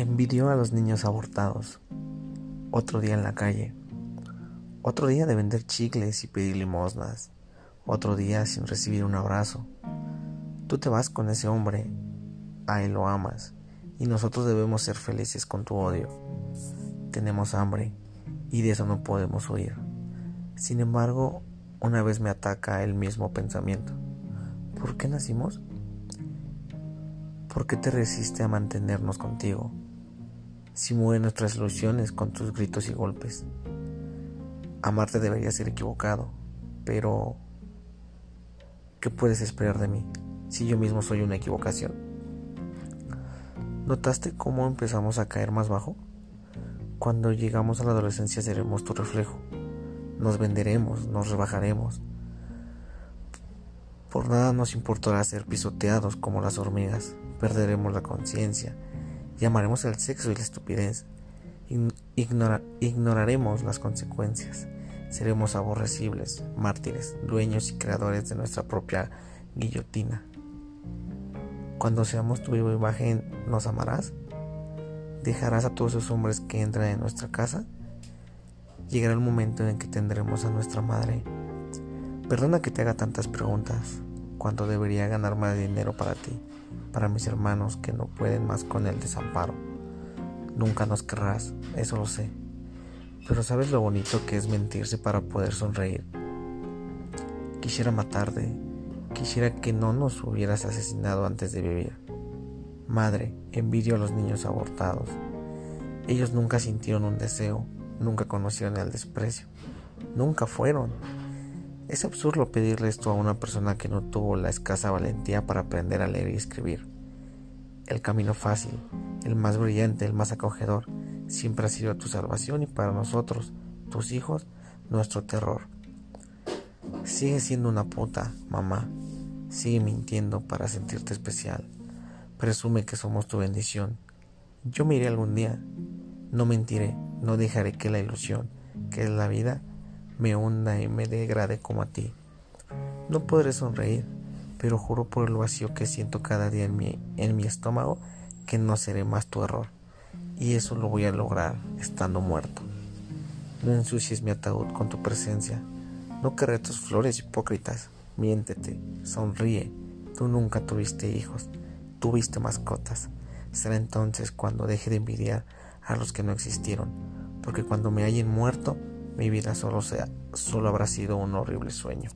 Envidió a los niños abortados. Otro día en la calle. Otro día de vender chicles y pedir limosnas. Otro día sin recibir un abrazo. Tú te vas con ese hombre. A él lo amas. Y nosotros debemos ser felices con tu odio. Tenemos hambre y de eso no podemos huir. Sin embargo, una vez me ataca el mismo pensamiento. ¿Por qué nacimos? ¿Por qué te resiste a mantenernos contigo? Si mueren nuestras ilusiones con tus gritos y golpes. Amarte debería ser equivocado, pero ¿qué puedes esperar de mí si yo mismo soy una equivocación? ¿Notaste cómo empezamos a caer más bajo? Cuando llegamos a la adolescencia seremos tu reflejo. Nos venderemos, nos rebajaremos, por nada nos importará ser pisoteados como las hormigas, perderemos la conciencia, llamaremos el sexo y la estupidez, ignoraremos las consecuencias, seremos aborrecibles, mártires, dueños y creadores de nuestra propia guillotina. Cuando seamos tu viva imagen, ¿nos amarás? ¿Dejarás a todos esos hombres que entran en nuestra casa? Llegará el momento en que tendremos a nuestra madre Perdona que te haga tantas preguntas. ¿Cuánto debería ganar más dinero para ti, para mis hermanos que no pueden más con el desamparo? Nunca nos querrás, eso lo sé. Pero sabes lo bonito que es mentirse para poder sonreír. Quisiera matarte, quisiera que no nos hubieras asesinado antes de vivir. Madre, envidio a los niños abortados. Ellos nunca sintieron un deseo, nunca conocieron el desprecio, nunca fueron es absurdo pedirle esto a una persona que no tuvo la escasa valentía para aprender a leer y escribir. El camino fácil, el más brillante, el más acogedor, siempre ha sido tu salvación y para nosotros, tus hijos, nuestro terror. Sigue siendo una puta, mamá. Sigue mintiendo para sentirte especial. Presume que somos tu bendición. Yo me iré algún día. No mentiré, no dejaré que la ilusión, que es la vida, me hunda y me degrade como a ti. No podré sonreír, pero juro por el vacío que siento cada día en mi, en mi estómago que no seré más tu error. Y eso lo voy a lograr estando muerto. No ensucies mi ataúd con tu presencia. No querré tus flores hipócritas. Miéntete, sonríe. Tú nunca tuviste hijos, tuviste mascotas. Será entonces cuando deje de envidiar a los que no existieron, porque cuando me hallen muerto, mi vida solo, sea, solo habrá sido un horrible sueño.